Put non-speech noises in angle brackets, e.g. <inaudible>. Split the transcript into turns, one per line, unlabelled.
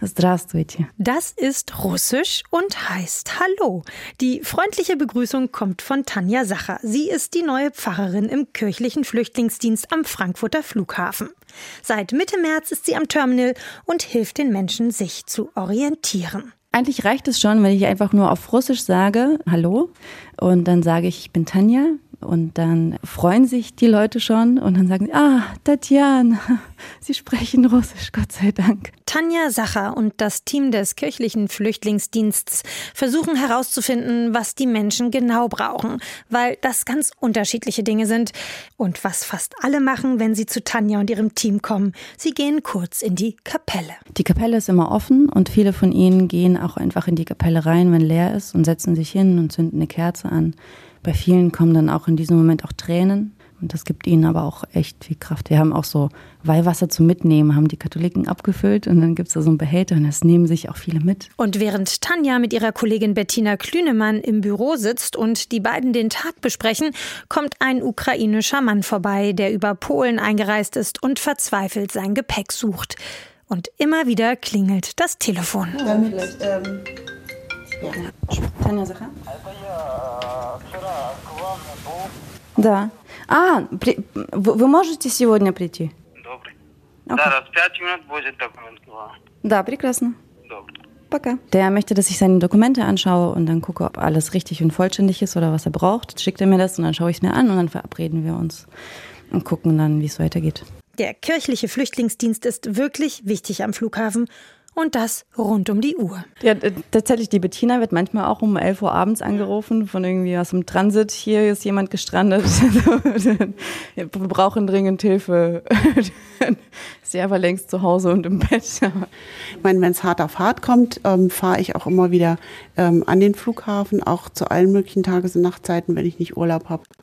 Здравствуйте.
Das ist Russisch und heißt Hallo. Die freundliche Begrüßung kommt von Tanja Sacher. Sie ist die neue Pfarrerin im kirchlichen Flüchtlingsdienst am Frankfurter Flughafen. Seit Mitte März ist sie am Terminal und hilft den Menschen, sich zu orientieren.
Eigentlich reicht es schon, wenn ich einfach nur auf Russisch sage, hallo, und dann sage ich, ich bin Tanja, und dann freuen sich die Leute schon und dann sagen sie, ah, Tatjana, Sie sprechen Russisch, Gott sei Dank.
Tanja Sacher und das Team des kirchlichen Flüchtlingsdienstes versuchen herauszufinden, was die Menschen genau brauchen, weil das ganz unterschiedliche Dinge sind. Und was fast alle machen, wenn sie zu Tanja und ihrem Team kommen, sie gehen kurz in die Kapelle.
Die Kapelle ist immer offen und viele von ihnen gehen auch einfach in die Kapelle rein, wenn leer ist und setzen sich hin und zünden eine Kerze an. Bei vielen kommen dann auch in diesem Moment auch Tränen. Und das gibt ihnen aber auch echt viel Kraft. Wir haben auch so Weihwasser zum Mitnehmen, haben die Katholiken abgefüllt und dann gibt es da so einen Behälter und das nehmen sich auch viele mit.
Und während Tanja mit ihrer Kollegin Bettina Klünemann im Büro sitzt und die beiden den Tag besprechen, kommt ein ukrainischer Mann vorbei, der über Polen eingereist ist und verzweifelt sein Gepäck sucht. Und immer wieder klingelt das Telefon.
Damit, ähm, ja. Tanja Sache? Да. А, при, вы, вы можете сегодня прийти?
Добрый.
Okay.
Да, раз пять минут будет документ к вам.
Да, прекрасно.
Добрый.
Пока. Der möchte, dass ich seine Dokumente anschaue und dann gucke, ob alles richtig und vollständig ist oder was er braucht. Schickt er mir das und dann schaue ich es mir an und dann verabreden wir uns und gucken dann, wie es weitergeht.
Der kirchliche Flüchtlingsdienst ist wirklich wichtig am Flughafen und das rund um die Uhr.
Ja, tatsächlich, die Bettina wird manchmal auch um 11 Uhr abends angerufen von irgendwie aus dem Transit. Hier ist jemand gestrandet. <laughs> Wir brauchen dringend Hilfe. <laughs> Sie aber längst zu Hause und im Bett.
Ich meine, wenn es hart auf hart kommt, ähm, fahre ich auch immer wieder ähm, an den Flughafen, auch zu allen möglichen Tages- und Nachtzeiten, wenn ich nicht Urlaub habe.